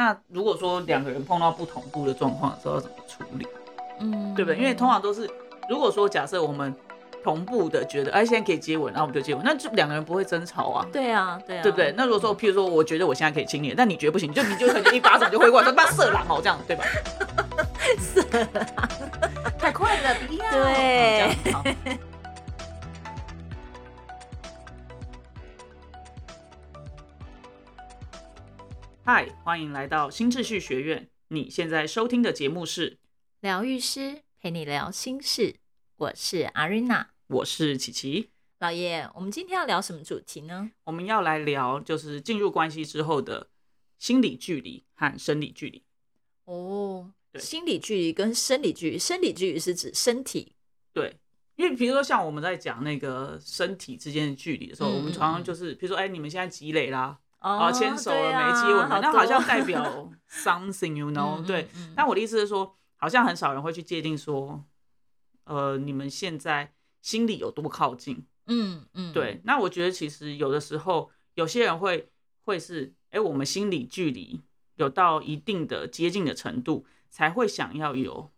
那如果说两个人碰到不同步的状况的时候，要怎么处理？嗯，对不对？因为通常都是，如果说假设我们同步的觉得，哎，现在可以接吻，然后我们就接吻，那就两个人不会争吵啊。对啊，对啊，对不对？那如果说，譬如说，我觉得我现在可以亲你，但你觉得不行，就你就可能一巴掌就挥过来，说妈色狼哦，这样对吧？色狼，太快了，不要。对，好。嗨，欢迎来到新秩序学院。你现在收听的节目是疗愈师陪你聊心事，我是阿瑞娜，我是琪琪。老爷，我们今天要聊什么主题呢？我们要来聊，就是进入关系之后的心理距离和生理距离。哦，心理距离跟生理距离，生理距离是指身体。对，因为比如说像我们在讲那个身体之间的距离的时候，我们常常就是，比如说，哎，你们现在积累啦。啊，牵手了没接吻那好像代表 something，you know？对。但我的意思是说，好像很少人会去界定说，呃，你们现在心里有多靠近？嗯嗯。对。那我觉得其实有的时候，有些人会会是，哎，我们心理距离有到一定的接近的程度，才会想要有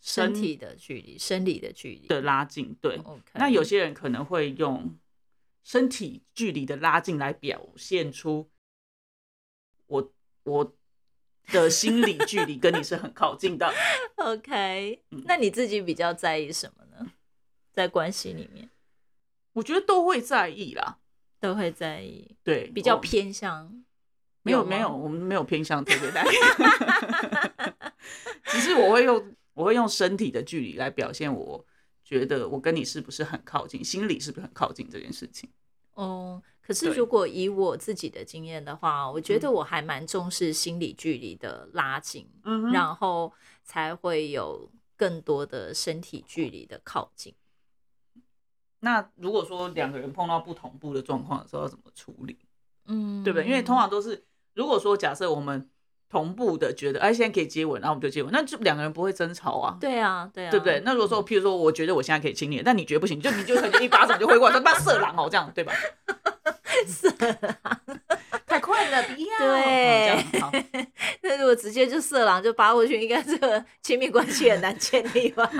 身体的距离、生理的距离的拉近。对。那有些人可能会用。身体距离的拉近来表现出我我的心理距离跟你是很靠近的。OK，那你自己比较在意什么呢？在关系里面，我觉得都会在意啦，都会在意。对，比较偏向。没有没有，我们没有偏向特别在意。只是我会用我会用身体的距离来表现，我觉得我跟你是不是很靠近，心里是不是很靠近这件事情。哦，可是如果以我自己的经验的话，我觉得我还蛮重视心理距离的拉近，嗯，然后才会有更多的身体距离的靠近。那如果说两个人碰到不同步的状况的时候，要怎么处理？嗯，对不对？因为通常都是，如果说假设我们。同步的觉得，哎，现在可以接吻，然后我们就接吻，那就两个人不会争吵啊。对啊，对啊，对不对？那如果说，譬如说，我觉得我现在可以亲你，但你觉得不行，就你就可能一巴掌就挥过来，说妈色狼哦，这样对吧？色狼，太快了，不要。对，那如果直接就色狼就扒过去，应该这个亲密关系很难建立吧？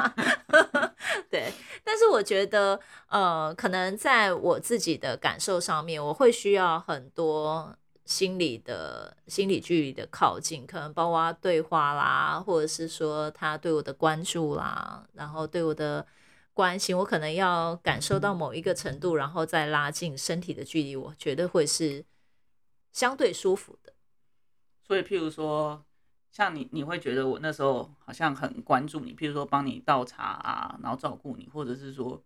对，但是我觉得，呃，可能在我自己的感受上面，我会需要很多。心理的心理距离的靠近，可能包括对话啦，或者是说他对我的关注啦，然后对我的关心，我可能要感受到某一个程度，然后再拉近身体的距离，我觉得会是相对舒服的。所以，譬如说，像你，你会觉得我那时候好像很关注你，譬如说帮你倒茶啊，然后照顾你，或者是说，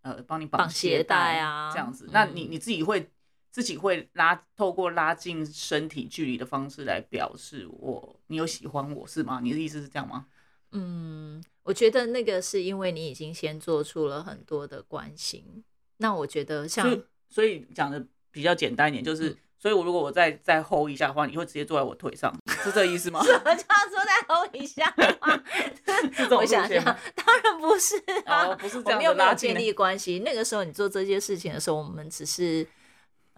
呃，帮你绑鞋带啊，这样子，那你你自己会。自己会拉，透过拉近身体距离的方式来表示我，你有喜欢我是吗？你的意思是这样吗？嗯，我觉得那个是因为你已经先做出了很多的关心。那我觉得像，所以讲的比较简单一点，就是，所以我如果我再再 hold 一下的话，你会直接坐在我腿上，是这意思吗？什么叫坐在 hold 一下？我想想，当然不是啊，不是这样，没有没有建立关系。那个时候你做这些事情的时候，我们只是。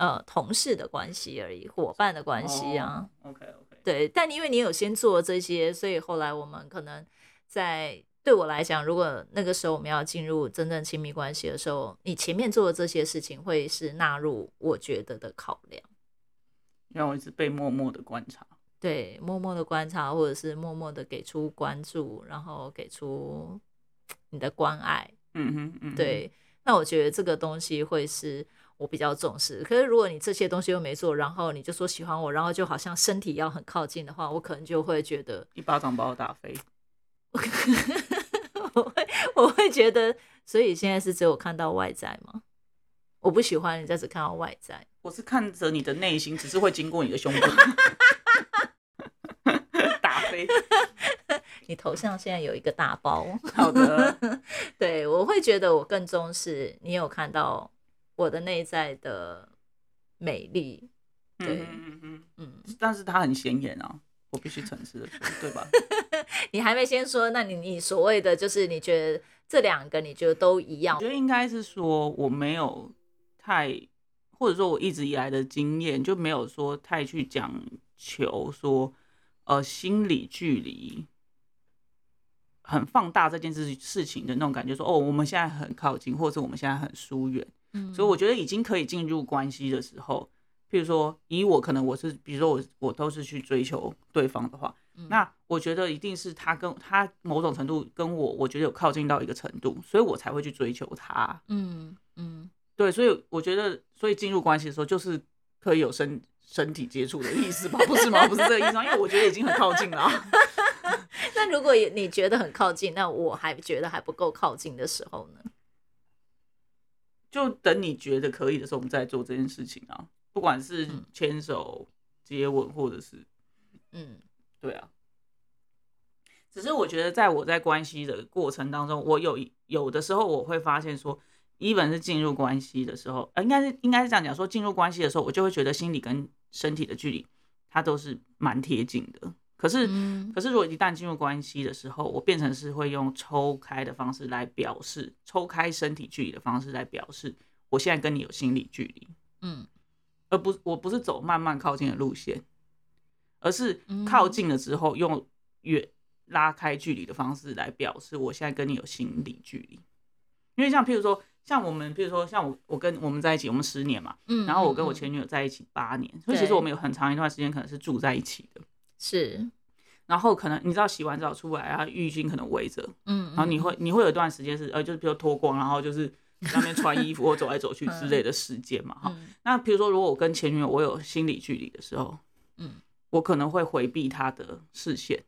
呃，同事的关系而已，伙伴的关系啊。OK OK。对，但因为你有先做这些，所以后来我们可能在对我来讲，如果那个时候我们要进入真正亲密关系的时候，你前面做的这些事情会是纳入我觉得的考量。让我一直被默默的观察。对，默默的观察，或者是默默的给出关注，然后给出 你的关爱。嗯哼嗯。对，那我觉得这个东西会是。我比较重视，可是如果你这些东西又没做，然后你就说喜欢我，然后就好像身体要很靠近的话，我可能就会觉得一巴掌把我打飞。我会我会觉得，所以现在是只有看到外在吗？我不喜欢人家只看到外在，我是看着你的内心，只是会经过你的胸部 打飞。你头上现在有一个大包，好的，对我会觉得我更重视你有看到。我的内在的美丽，对，嗯嗯嗯，但是它很显眼啊，我必须诚实的说，对吧？你还没先说，那你你所谓的就是你觉得这两个你觉得都一样？我觉得应该是说我没有太，或者说我一直以来的经验就没有说太去讲求说，呃，心理距离很放大这件事事情的那种感觉，说哦，我们现在很靠近，或者我们现在很疏远。嗯，所以我觉得已经可以进入关系的时候，譬如说以我可能我是，比如说我我都是去追求对方的话，那我觉得一定是他跟他某种程度跟我，我觉得有靠近到一个程度，所以我才会去追求他。嗯嗯，对，所以我觉得，所以进入关系的时候，就是可以有身身体接触的意思吧？不是吗？不是这个意思吗？因为我觉得已经很靠近了。那如果你觉得很靠近，那我还觉得还不够靠近的时候呢？就等你觉得可以的时候，我们再做这件事情啊。不管是牵手、接吻，或者是，嗯，对啊。只是我觉得，在我在关系的过程当中，我有有的时候我会发现说，一本是进入关系的时候，呃，应该是应该是这样讲，说进入关系的时候，我就会觉得心理跟身体的距离，它都是蛮贴近的。可是，可是如果一旦进入关系的时候，我变成是会用抽开的方式来表示，抽开身体距离的方式来表示，我现在跟你有心理距离，嗯，而不我不是走慢慢靠近的路线，而是靠近了之后用远拉开距离的方式来表示，我现在跟你有心理距离。因为像譬如说，像我们譬如说，像我我跟我们在一起，我们十年嘛，嗯，然后我跟我前女友在一起八年，所以其实我们有很长一段时间可能是住在一起的。是，然后可能你知道洗完澡出来啊，浴巾可能围着，嗯，然后你会你会有一段时间是呃，就是比如脱光，然后就是在那边穿衣服或走来走去之类的时间嘛，哈。那比如说如果我跟前女友我有心理距离的时候，嗯，我可能会回避她的视线，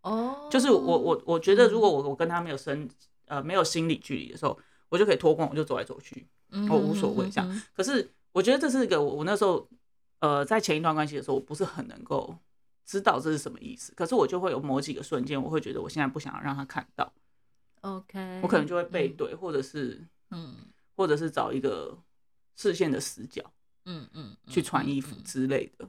哦，就是我我我觉得如果我我跟她没有身呃没有心理距离的时候，我就可以脱光我就走来走去，我无所谓这样。可是我觉得这是一个我我那时候呃在前一段关系的时候，我不是很能够。知道这是什么意思，可是我就会有某几个瞬间，我会觉得我现在不想要让他看到。OK，我可能就会背对，或者是嗯，或者是找一个视线的死角，嗯嗯，去穿衣服之类的。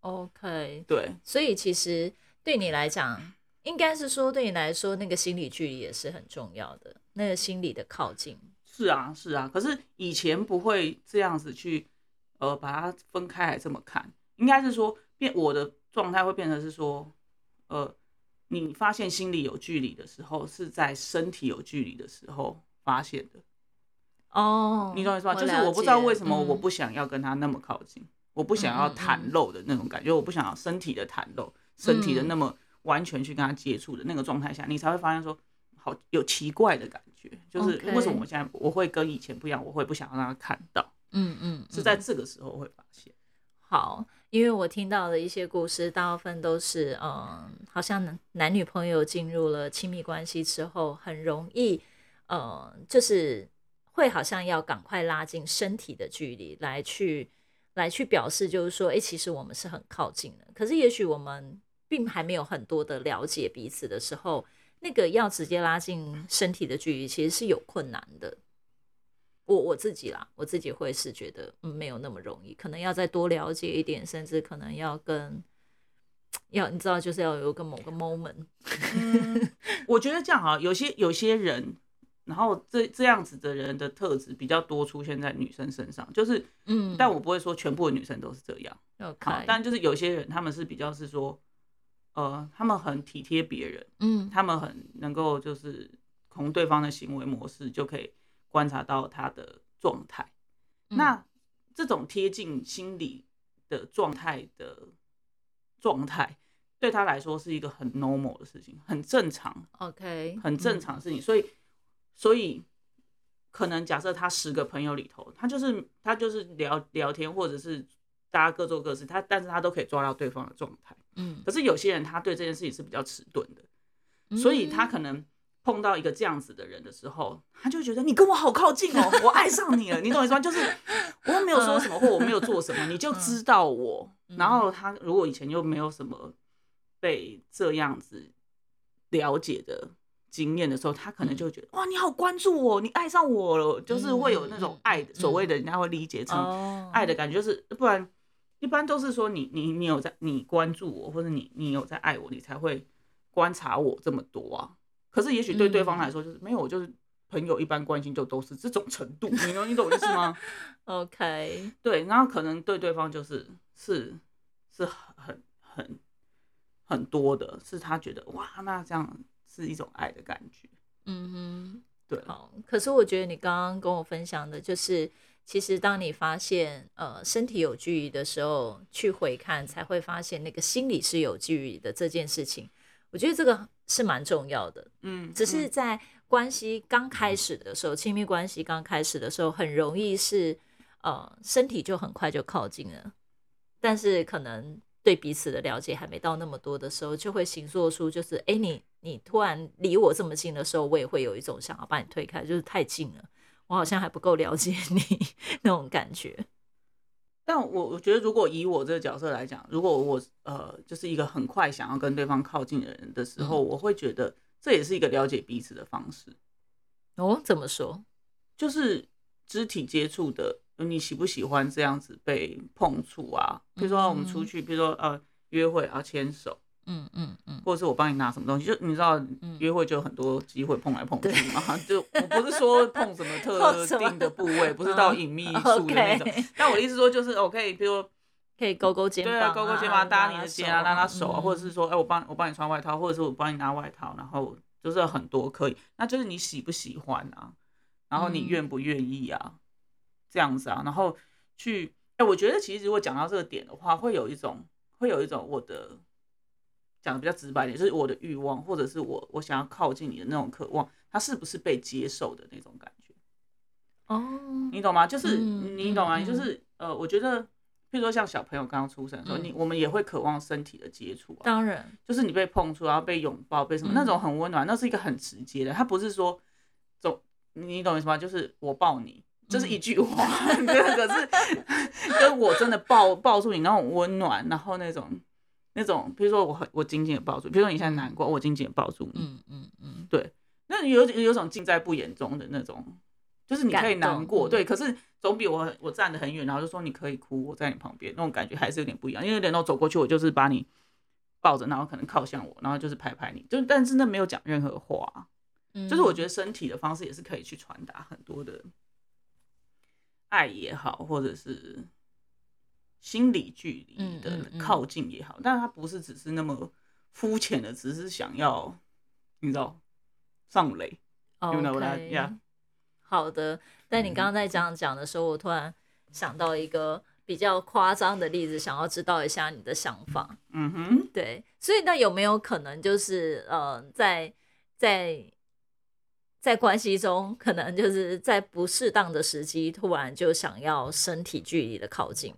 OK，对，所以其实对你来讲，应该是说对你来说，那个心理距离也是很重要的，那个心理的靠近。是啊，是啊，可是以前不会这样子去呃把它分开来这么看，应该是说变我的。状态会变成是说，呃，你发现心里有距离的时候，是在身体有距离的时候发现的。哦，你懂我意思吧？就是我不知道为什么我不想要跟他那么靠近，我不想要袒露的那种感觉，我不想要身体的袒露，身体的那么完全去跟他接触的那个状态下，你才会发现说，好有奇怪的感觉，就是为什么我现在我会跟以前不一样，我会不想要让他看到。嗯嗯，是在这个时候会发现。好。因为我听到的一些故事，大部分都是，嗯，好像男男女朋友进入了亲密关系之后，很容易，呃，就是会好像要赶快拉近身体的距离，来去来去表示，就是说，哎，其实我们是很靠近的。可是，也许我们并还没有很多的了解彼此的时候，那个要直接拉近身体的距离，其实是有困难的。我我自己啦，我自己会是觉得嗯没有那么容易，可能要再多了解一点，甚至可能要跟要你知道，就是要有个某个 moment。我觉得这样哈，有些有些人，然后这这样子的人的特质比较多出现在女生身上，就是嗯，但我不会说全部的女生都是这样。好，但就是有些人他们是比较是说，呃，他们很体贴别人，嗯，他们很能够就是从对方的行为模式就可以。观察到他的状态，那这种贴近心理的状态的状态，对他来说是一个很 normal 的事情，很正常，OK，很正常的事情。所以，所以可能假设他十个朋友里头，他就是他就是聊聊天，或者是大家各做各事，他但是他都可以抓到对方的状态。嗯，可是有些人他对这件事情是比较迟钝的，所以他可能。碰到一个这样子的人的时候，他就觉得你跟我好靠近哦，我爱上你了，你懂我意思吗？就是 我又没有说什么，或我没有做什么，你就知道我。然后他如果以前又没有什么被这样子了解的经验的时候，他可能就觉得哇，你好关注我，你爱上我了，就是会有那种爱，所谓的人家会理解成爱的感觉，就是不然一般都是说你你你有在你关注我，或者你你有在爱我，你才会观察我这么多啊。可是，也许对对方来说，就是没有，就是朋友一般关心就都是这种程度，你懂你懂意思吗？OK，对，然后可能对对方就是是是很很多的，是他觉得哇，那这样是一种爱的感觉。嗯哼，对。好，可是我觉得你刚刚跟我分享的，就是其实当你发现呃身体有距离的时候，去回看才会发现那个心理是有距离的这件事情。我觉得这个是蛮重要的。嗯，只是在关系刚开始的时候，亲密关系刚开始的时候，很容易是呃身体就很快就靠近了，但是可能。对彼此的了解还没到那么多的时候，就会形作出就是，哎，你你突然离我这么近的时候，我也会有一种想要把你推开，就是太近了，我好像还不够了解 你那种感觉。但我我觉得，如果以我这个角色来讲，如果我呃就是一个很快想要跟对方靠近的人的时候，我会觉得这也是一个了解彼此的方式。哦，怎么说？就是肢体接触的。你喜不喜欢这样子被碰触啊？比如说我们出去，比如说呃约会啊牵手，嗯嗯嗯，或者是我帮你拿什么东西，就你知道约会就有很多机会碰来碰去嘛。就我不是说碰什么特定的部位，不是到 隐秘处的那种。但我的意思说就是我可以，比如可以勾勾肩膀，对啊，勾勾肩膀搭你的肩啊，拉拉手啊，或者是说哎我帮我帮你穿外套，或者是我帮你拿外套，然后就是很多可以。那就是你喜不喜欢啊？然后你愿不愿意啊？这样子啊，然后去哎，我觉得其实如果讲到这个点的话，会有一种会有一种我的讲的比较直白点，就是我的欲望，或者是我我想要靠近你的那种渴望，它是不是被接受的那种感觉？哦，你懂吗？就是你懂吗？就是呃，我觉得，譬如说像小朋友刚刚出生的时候，你我们也会渴望身体的接触啊，当然，就是你被碰触，然后被拥抱，被什么那种很温暖，那是一个很直接的，它不是说总你懂意思吗？就是我抱你。就是一句话，可 是跟 我真的抱抱住你那种温暖，然后那种那种，比如说我很我紧紧的抱住，比如说你现在难过，我紧紧的抱住你，嗯嗯嗯，对，那有有种尽在不言中的那种，就是你可以难过，对，可是总比我我站得很远，然后就说你可以哭，我在你旁边那种感觉还是有点不一样，因为人都走过去，我就是把你抱着，然后可能靠向我，然后就是拍拍你，就但是那没有讲任何话，就是我觉得身体的方式也是可以去传达很多的。爱也好，或者是心理距离的靠近也好，但是它不是只是那么肤浅的，只是想要你知道上垒。OK，好的。但你刚刚在这样讲的时候，我突然想到一个比较夸张的例子，想要知道一下你的想法。嗯哼，对。所以那有没有可能就是呃，在在在关系中，可能就是在不适当的时机，突然就想要身体距离的靠近，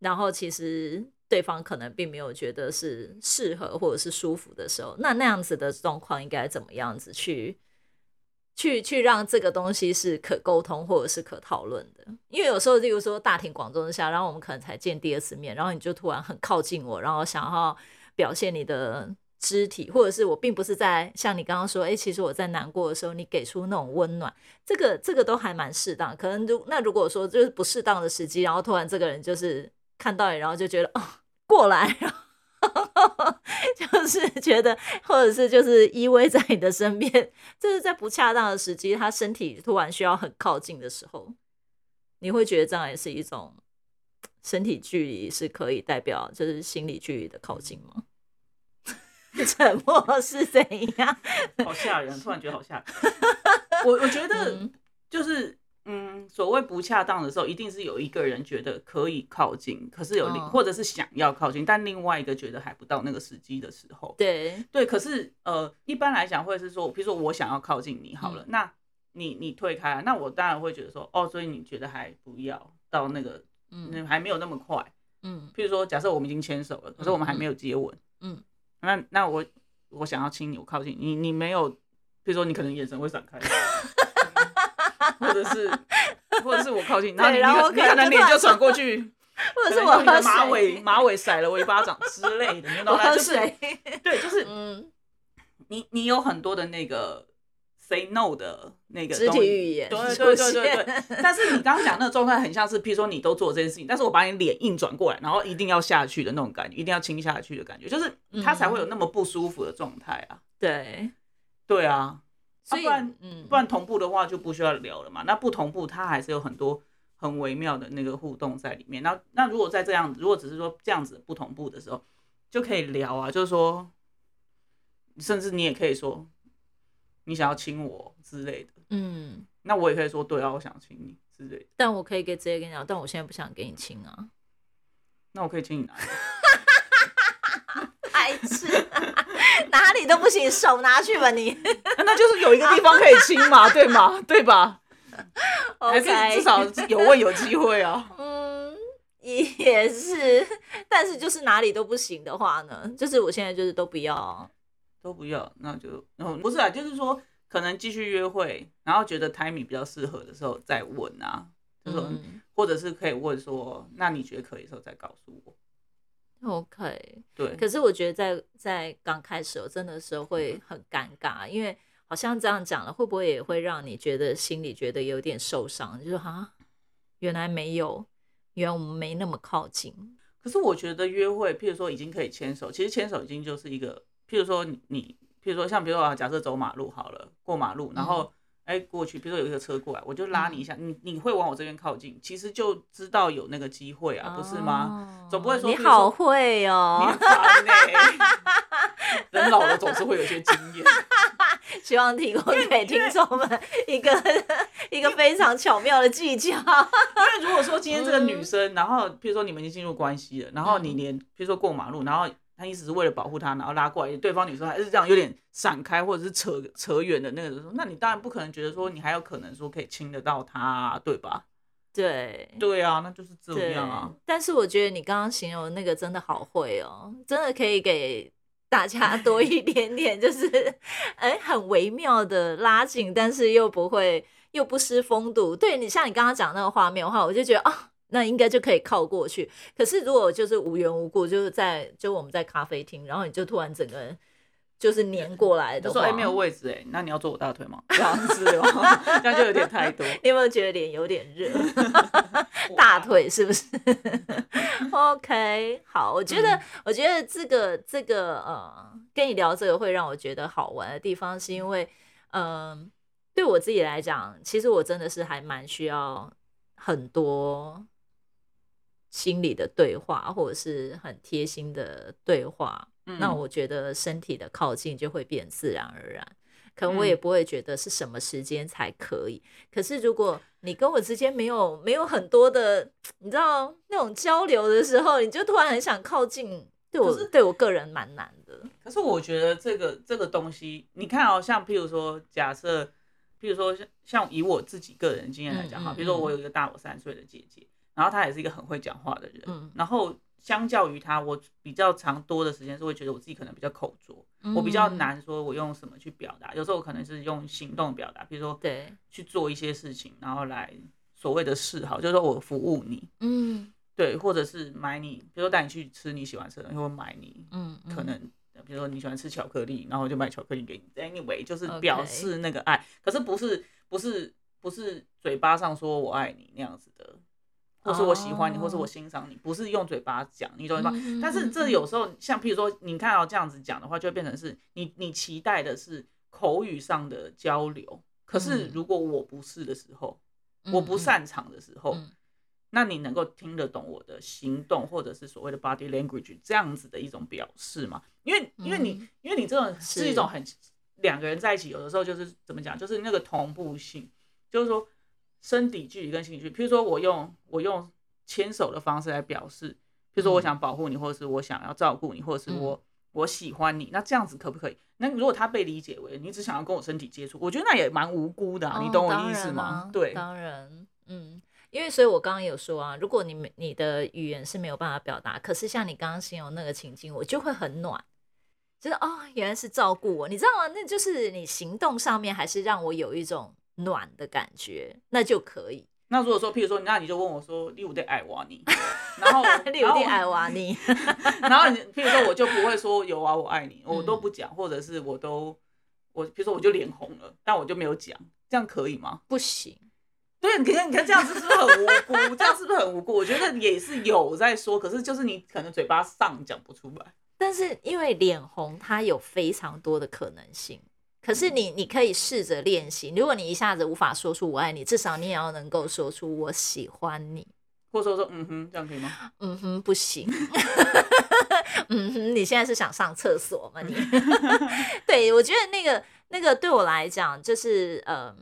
然后其实对方可能并没有觉得是适合或者是舒服的时候，那那样子的状况应该怎么样子去去去让这个东西是可沟通或者是可讨论的？因为有时候，例如说大庭广众之下，然后我们可能才见第二次面，然后你就突然很靠近我，然后想要表现你的。肢体，或者是我并不是在像你刚刚说，哎，其实我在难过的时候，你给出那种温暖，这个这个都还蛮适当。可能如那如果说就是不适当的时机，然后突然这个人就是看到你，然后就觉得哦过来，就是觉得，或者是就是依偎在你的身边，这是在不恰当的时机，他身体突然需要很靠近的时候，你会觉得这样也是一种身体距离是可以代表就是心理距离的靠近吗？沉默是怎样？好吓人！突然觉得好吓人。我我觉得就是，嗯，所谓不恰当的时候，一定是有一个人觉得可以靠近，可是有另或者是想要靠近，但另外一个觉得还不到那个时机的时候。对对，可是呃，一般来讲会是说，比如说我想要靠近你好了，那你你退开，那我当然会觉得说，哦，所以你觉得还不要到那个，嗯，还没有那么快，嗯。譬如说，假设我们已经牵手了，可是我们还没有接吻，嗯。那那我我想要亲你，我靠近你，你没有，比如说你可能眼神会闪开，或者是或者是我靠近，然后你你可能脸就转过去，或者是我的马尾马尾甩了我一巴掌之类的，你知道吗？就是对，就是嗯，你你有很多的那个。say no 的那个肢体语言，对对对对对。但是你刚刚讲那个状态很像是，譬如说你都做这件事情，但是我把你脸硬转过来，然后一定要下去的那种感觉，一定要亲下去的感觉，就是他才会有那么不舒服的状态啊。对，对啊。不然，不然同步的话就不需要聊了嘛。那不同步，它还是有很多很微妙的那个互动在里面。那那如果在这样，如果只是说这样子不同步的时候，就可以聊啊，就是说，甚至你也可以说你想要亲我之类的，嗯，那我也可以说对啊，我想亲你之类的。但我可以给直接跟你讲，但我现在不想给你亲啊。那我可以亲你哪里？白痴，哪里都不行，手拿去吧你。那就是有一个地方可以亲嘛，对吗？对吧？还是至少有问有机会啊。嗯，也是，但是就是哪里都不行的话呢？就是我现在就是都不要，都不要，那就嗯不是啊，就是说可能继续约会，然后觉得 timing 比较适合的时候再问啊，就说或者是可以问说，那你觉得可以的时候再告诉我。OK，对。可是我觉得在在刚开始，我真的时候会很尴尬，因为。好像这样讲了，会不会也会让你觉得心里觉得有点受伤？就是哈，原来没有，原来我们没那么靠近。可是我觉得约会，譬如说已经可以牵手，其实牵手已经就是一个，譬如说你，譬如说像比如说假设走马路好了，过马路，然后哎过去，比如说有一个车过来，我就拉你一下，你你会往我这边靠近，其实就知道有那个机会啊，不是吗？总不会说你好会哦，你烦呢。人老了总是会有些经验。希望提供给听众们一个一个非常巧妙的技巧。因为如果说今天这个女生，然后比如说你们已经进入关系了，然后你连比如说过马路，然后他意思是为了保护她，然后拉过来，对方女生还是这样有点闪开或者是扯扯远的那个时候，那你当然不可能觉得说你还有可能说可以亲得到她，对吧？对对啊，那就是这样啊。但是我觉得你刚刚形容那个真的好会哦，真的可以给。大家多一 点点，就是哎，很微妙的拉近，但是又不会又不失风度。对你像你刚刚讲那个画面的话，我就觉得啊，那应该就可以靠过去。可是如果就是无缘无故，就是在就我们在咖啡厅，然后你就突然整个人。就是粘过来的，说哎没有位置哎，那你要坐我大腿吗？这样子哦，这样就有点太多。你有没有觉得脸有点热？大腿是不是？OK，好，我觉得我觉得这个这个呃，跟你聊这个会让我觉得好玩的地方，是因为嗯，对我自己来讲，其实我真的是还蛮需要很多心理的对话，或者是很贴心的对话。那我觉得身体的靠近就会变自然而然，可能我也不会觉得是什么时间才可以。可是如果你跟我之间没有没有很多的，你知道那种交流的时候，你就突然很想靠近，对我对我个人蛮难的。可是我觉得这个这个东西，你看哦，像譬如说，假设譬如说像像以我自己个人经验来讲哈，比如说我有一个大我三岁的姐姐，然后他也是一个很会讲话的人，然后。相较于他，我比较长多的时间是会觉得我自己可能比较口拙，我比较难说我用什么去表达。有时候我可能是用行动表达，比如说对去做一些事情，然后来所谓的示好，就是说我服务你，嗯，对，或者是买你，比如说带你去吃你喜欢吃的，东西，或买你，嗯，可能比如说你喜欢吃巧克力，然后我就买巧克力给你。Anyway，就是表示那个爱，可是不是不是不是嘴巴上说我爱你那样子的。或是我喜欢你，或是我欣赏你，不是用嘴巴讲，你懂吗？但是这有时候像，譬如说，你看到这样子讲的话，就会变成是你你期待的是口语上的交流。可是如果我不是的时候，我不擅长的时候，那你能够听得懂我的行动，或者是所谓的 body language 这样子的一种表示吗？因为因为你因为你这种是一种很两个人在一起，有的时候就是怎么讲，就是那个同步性，就是说。身体距离跟心理距离，譬如说我用我用牵手的方式来表示，譬如说我想保护你，或者是我想要照顾你，或者是我我喜欢你，那这样子可不可以？那如果他被理解为你只想要跟我身体接触，我觉得那也蛮无辜的，你懂我意思吗？对，当然，嗯，因为所以我刚刚有说啊，如果你没你的语言是没有办法表达，可是像你刚刚形容那个情境，我就会很暖，就是哦，原来是照顾我，你知道吗？那就是你行动上面还是让我有一种。暖的感觉，那就可以。那如果说，譬如说，那你就问我说：“你有点爱我你？”然后你有点爱我你？然后你譬如说，我就不会说有啊，我爱你，我都不讲，或者是我都我，譬如说我就脸红了，但我就没有讲，这样可以吗？不行。对，你看，你看这样子是不是很无辜？这样是不是很无辜？我觉得也是有在说，可是就是你可能嘴巴上讲不出来。但是因为脸红，它有非常多的可能性。可是你，你可以试着练习。如果你一下子无法说出“我爱你”，至少你也要能够说出“我喜欢你”。或者说说嗯哼，这样可以吗？嗯哼，不行。嗯哼，你现在是想上厕所吗？你？对我觉得那个那个对我来讲，就是呃，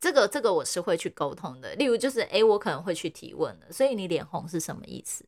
这个这个我是会去沟通的。例如就是哎，我可能会去提问的。所以你脸红是什么意思？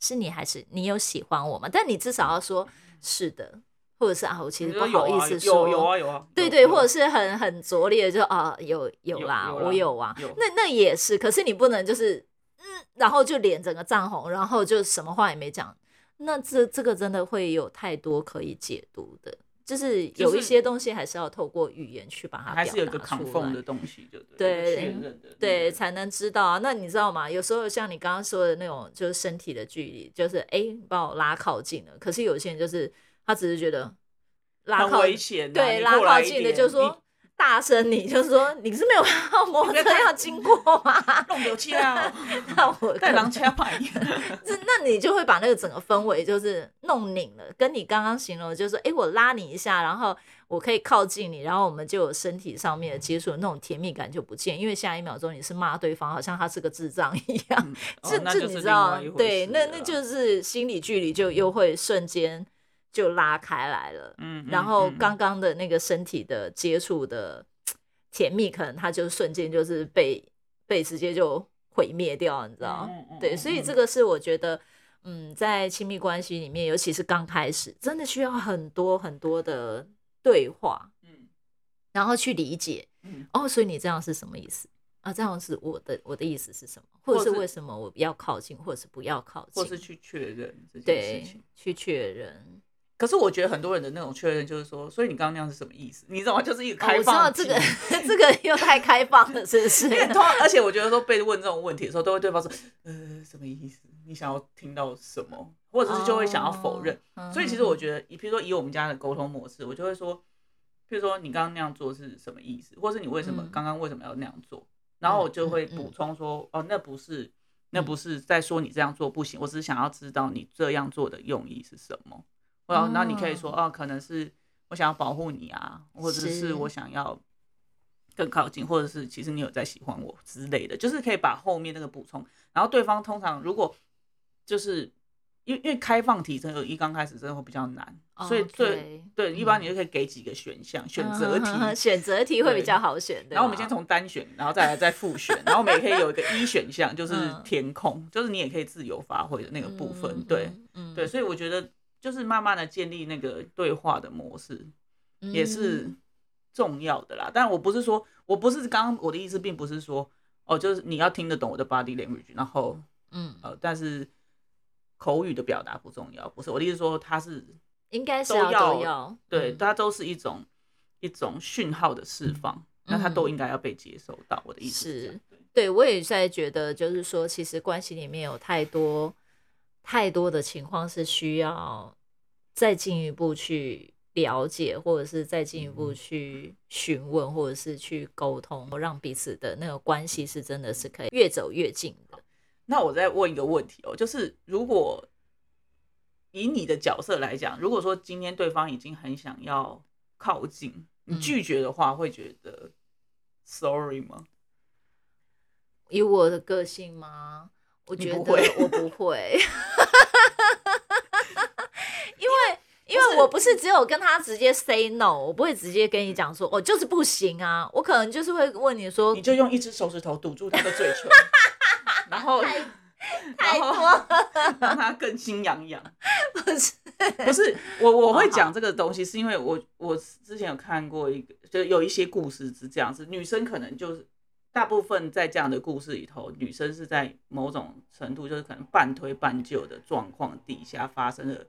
是你还是你有喜欢我吗？但你至少要说是的。或者是啊，我其实不好意思说，有啊有啊，对对，或者是很很拙劣，就啊有有啦，我有啊，那那也是，可是你不能就是嗯，然后就脸整个涨红，然后就什么话也没讲，那这这个真的会有太多可以解读的，就是有一些东西还是要透过语言去把它还是有个扛缝的东西，就对对才能知道啊。那你知道吗？有时候像你刚刚说的那种，就是身体的距离，就是哎把我拉靠近了，可是有些人就是。他只是觉得拉靠对拉靠近的，就说大声，你就说你是没有看到摩托车要经过吗？弄油漆啊，那我带狼车牌。这那你就会把那个整个氛围就是弄拧了。跟你刚刚形容，就是说，哎，我拉你一下，然后我可以靠近你，然后我们就有身体上面的接触，那种甜蜜感就不见，因为下一秒钟你是骂对方，好像他是个智障一样。这这你知道？对，那那就是心理距离就又会瞬间。就拉开来了，嗯，然后刚刚的那个身体的接触的甜蜜，可能它就瞬间就是被被直接就毁灭掉，你知道？对，所以这个是我觉得，嗯，在亲密关系里面，尤其是刚开始，真的需要很多很多的对话，嗯，然后去理解，嗯，哦，所以你这样是什么意思啊？这样是我的我的意思是什么？或者是为什么我要靠近，或者是不要靠近，或是去确认这件事情，去确认。可是我觉得很多人的那种确认就是说，所以你刚刚那样是什么意思？你知道吗？就是一个开放。我知道这个，这个又太开放了，是不是？而且我觉得说被问这种问题的时候，都会对方说，呃，什么意思？你想要听到什么？或者是就会想要否认。所以其实我觉得，比如说以我们家的沟通模式，我就会说，比如说你刚刚那样做是什么意思？或是你为什么刚刚为什么要那样做？然后我就会补充说，哦，那不是，那不是在说你这样做不行，我只是想要知道你这样做的用意是什么。哦，那你可以说哦，可能是我想要保护你啊，或者是我想要更靠近，或者是其实你有在喜欢我之类的，就是可以把后面那个补充。然后对方通常如果就是因为因为开放题真的，一刚开始真的会比较难，所以对对，一般你就可以给几个选项，选择题，选择题会比较好选的。然后我们先从单选，然后再来再复选，然后我们也可以有一个一选项，就是填空，就是你也可以自由发挥的那个部分。对，对，所以我觉得。就是慢慢的建立那个对话的模式，也是重要的啦。但我不是说，我不是刚刚我的意思，并不是说，哦，就是你要听得懂我的 body language，然后，嗯，呃，但是口语的表达不重要，不是我的意思说，它是应该是要要，对，它都是一种一种讯号的释放，那它都应该要被接受到。我的意思是，对我也在觉得，就是说，其实关系里面有太多。太多的情况是需要再进一步去了解，或者是再进一步去询问，或者是去沟通，让彼此的那个关系是真的是可以越走越近的。那我再问一个问题哦，就是如果以你的角色来讲，如果说今天对方已经很想要靠近，你拒绝的话，会觉得 sorry 吗？以我的个性吗？我觉得我不会，因为因为我不是只有跟他直接 say no，我不会直接跟你讲说，我就是不行啊，我可能就是会问你说，你就用一只手指头堵住他的嘴唇，然后太多，让他更心痒痒。不是不是，我我会讲这个东西，是因为我我之前有看过一个，就有一些故事是这样子，女生可能就是。大部分在这样的故事里头，女生是在某种程度就是可能半推半就的状况底下发生了，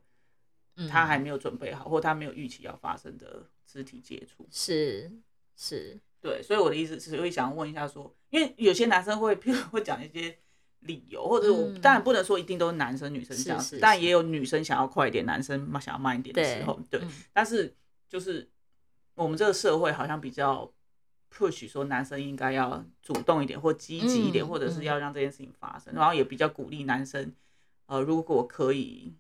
她还没有准备好，或他没有预期要发生的肢体接触。是是，对，所以我的意思是会想问一下说，因为有些男生会譬如会讲一些理由，或者我当然不能说一定都是男生女生这样子，但也有女生想要快一点，男生想要慢一点的时候，对。但是就是我们这个社会好像比较。push 说男生应该要主动一点或积极一点，或者是要让这件事情发生，然后也比较鼓励男生，呃，如果可以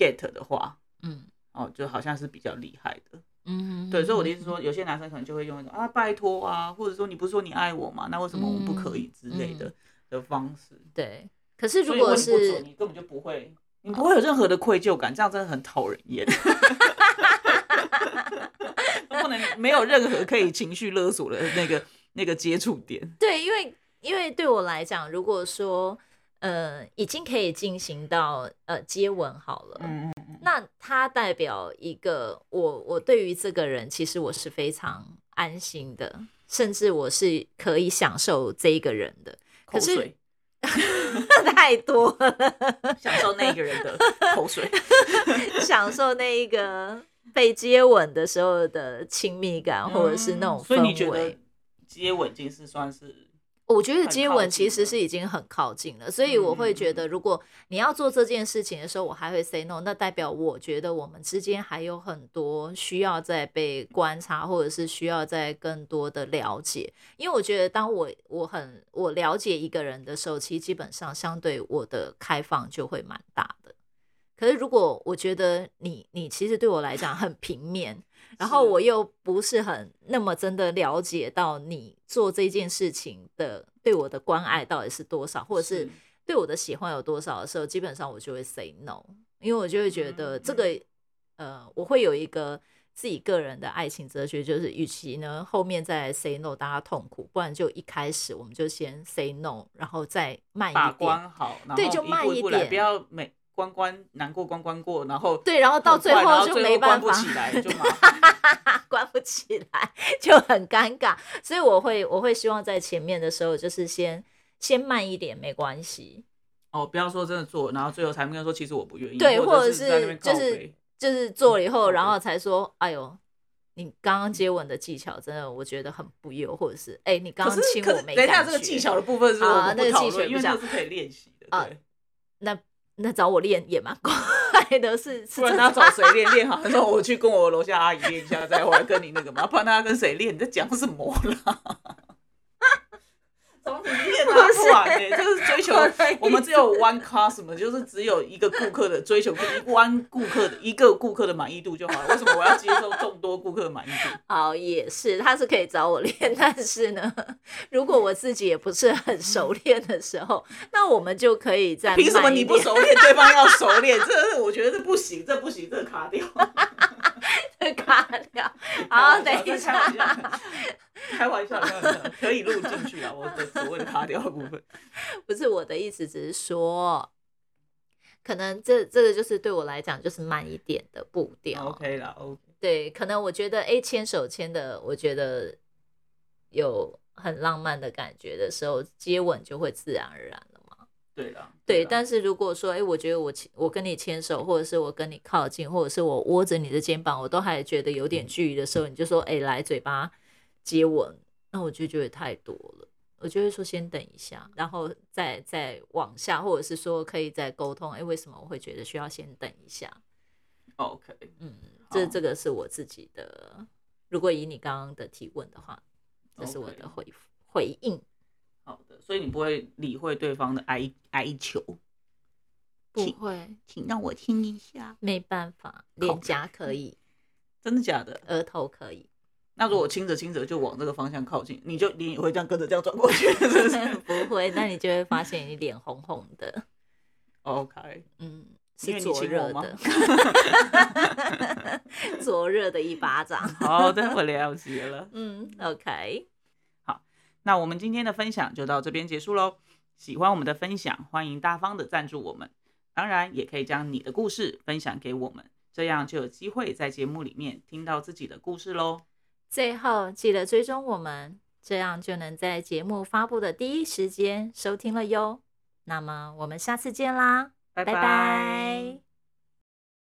get 的话，嗯，哦，就好像是比较厉害的，嗯，对，所以我的意思说，有些男生可能就会用一种啊，拜托啊，或者说你不是说你爱我吗？那为什么我们不可以之类的？的方式。对，可是如果是你根本就不会，你不会有任何的愧疚感，这样真的很讨人厌。不能没有任何可以情绪勒索的那个那个接触点。对，因为因为对我来讲，如果说呃已经可以进行到呃接吻好了，嗯嗯嗯，那它代表一个我我对于这个人其实我是非常安心的，甚至我是可以享受这一个人的。口水 太多，享受那个人的口水，享受那一个。被接吻的时候的亲密感，或者是那种氛围，接吻已经是算是，我觉得接吻其实是已经很靠近了，所以我会觉得，如果你要做这件事情的时候，我还会 say no，那代表我觉得我们之间还有很多需要在被观察，或者是需要在更多的了解。因为我觉得，当我我很我了解一个人的时候，其实基本上相对我的开放就会蛮大的。可是，如果我觉得你你其实对我来讲很平面，然后我又不是很那么真的了解到你做这件事情的对我的关爱到底是多少，或者是对我的喜欢有多少的时候，基本上我就会 say no，因为我就会觉得这个呃，我会有一个自己个人的爱情哲学，就是与其呢后面再 say no 大家痛苦，不然就一开始我们就先 say no，然后再慢一点，把关好，对，就慢一点，不要每。关关难过关关过，然后对，然后到最后就没办法，关不起来就 关不起来就很尴尬，所以我会我会希望在前面的时候就是先先慢一点没关系。哦，不要说真的做，然后最后才跟他说其实我不愿意，对，或者是就是就是做了以后，然后才说哎呦，你刚刚接吻的技巧真的我觉得很不优，或者是哎你刚刚亲我没？等一下这个技巧的部分是我们不讨论，因为那是可以练习的啊，那。那找我练也蛮 快的，是不然他找谁练练好？他说我去跟我楼下阿姨练一下，再回来跟你那个嘛。不然他跟谁练？你在讲什么啦？找你练啊，不完哎，就是追求 我们只有 one customer，就是只有一个顾客的追求，一 one 顾客的一个顾客的满意度就好了。为什么我要接受众多顾客的满意度？好，也是，他是可以找我练，但是呢，如果我自己也不是很熟练的时候，那我们就可以在凭什么你不熟练，对方要熟练？这我觉得这不行，这不行，这卡掉，这卡掉。好，等一下。开玩笑，开玩笑，可以录进去啊！我的所谓的卡掉的部分，不是我的意思，只是说，可能这这个就是对我来讲就是慢一点的步调。OK 啦，OK。对，可能我觉得，哎，牵手牵的，我觉得有很浪漫的感觉的时候，接吻就会自然而然了嘛。对的。对，但是如果说，哎，我觉得我牵我跟你牵手，或者是我跟你靠近，或者是我握着你的肩膀，我都还觉得有点距离的时候，你就说，哎，来嘴巴。接吻，那我就觉得太多了，我就会说先等一下，然后再再往下，或者是说可以再沟通。哎，为什么我会觉得需要先等一下？OK，嗯，这这个是我自己的。如果以你刚刚的提问的话，这是我的回复回应。好的，所以你不会理会对方的哀哀求，不会，请让我听一下。没办法，脸颊可以，真的假的？额头可以。那如果亲着亲着就往这个方向靠近，你就你也会这样跟着这样转过去 不会？那你就会发现你脸红红的。OK，嗯，是灼热的，灼热的一巴掌。好的，我了解了。嗯，OK，好，那我们今天的分享就到这边结束喽。喜欢我们的分享，欢迎大方的赞助我们，当然也可以将你的故事分享给我们，这样就有机会在节目里面听到自己的故事喽。最后记得追踪我们，这样就能在节目发布的第一时间收听了哟。那么我们下次见啦，拜拜。